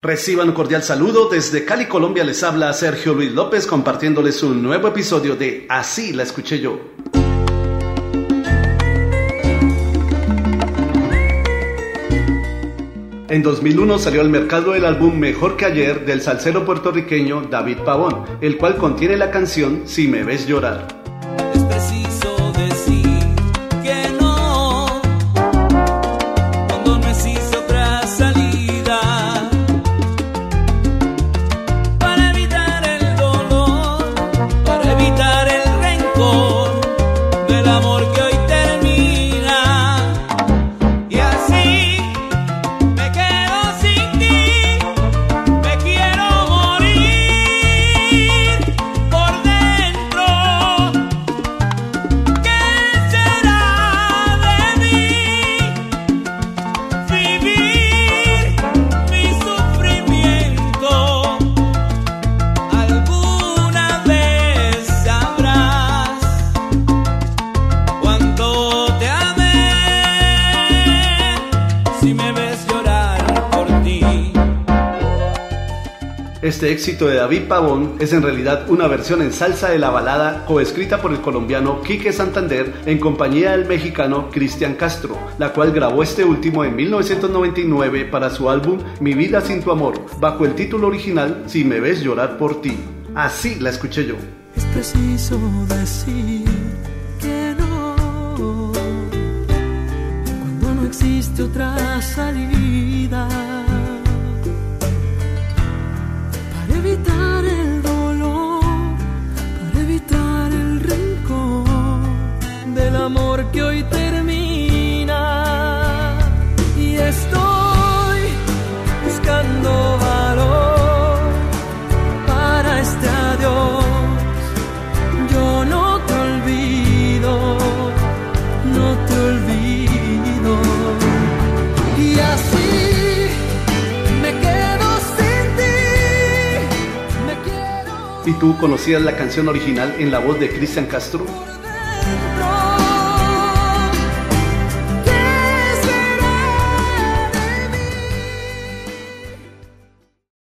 Reciban un cordial saludo. Desde Cali, Colombia, les habla Sergio Luis López compartiéndoles un nuevo episodio de Así la escuché yo. En 2001 salió al mercado el álbum Mejor que ayer del salsero puertorriqueño David Pavón, el cual contiene la canción Si me ves llorar. Este éxito de David Pavón es en realidad una versión en salsa de la balada coescrita por el colombiano Quique Santander en compañía del mexicano Cristian Castro, la cual grabó este último en 1999 para su álbum Mi vida sin tu amor, bajo el título original Si me ves llorar por ti. Así la escuché yo. Es preciso decir que no, cuando no existe otra salida que hoy termina y estoy buscando valor para este adiós. Yo no te olvido, no te olvido y así me quedo sin ti. Me quiero. ¿Y tú conocías la canción original en la voz de Cristian Castro?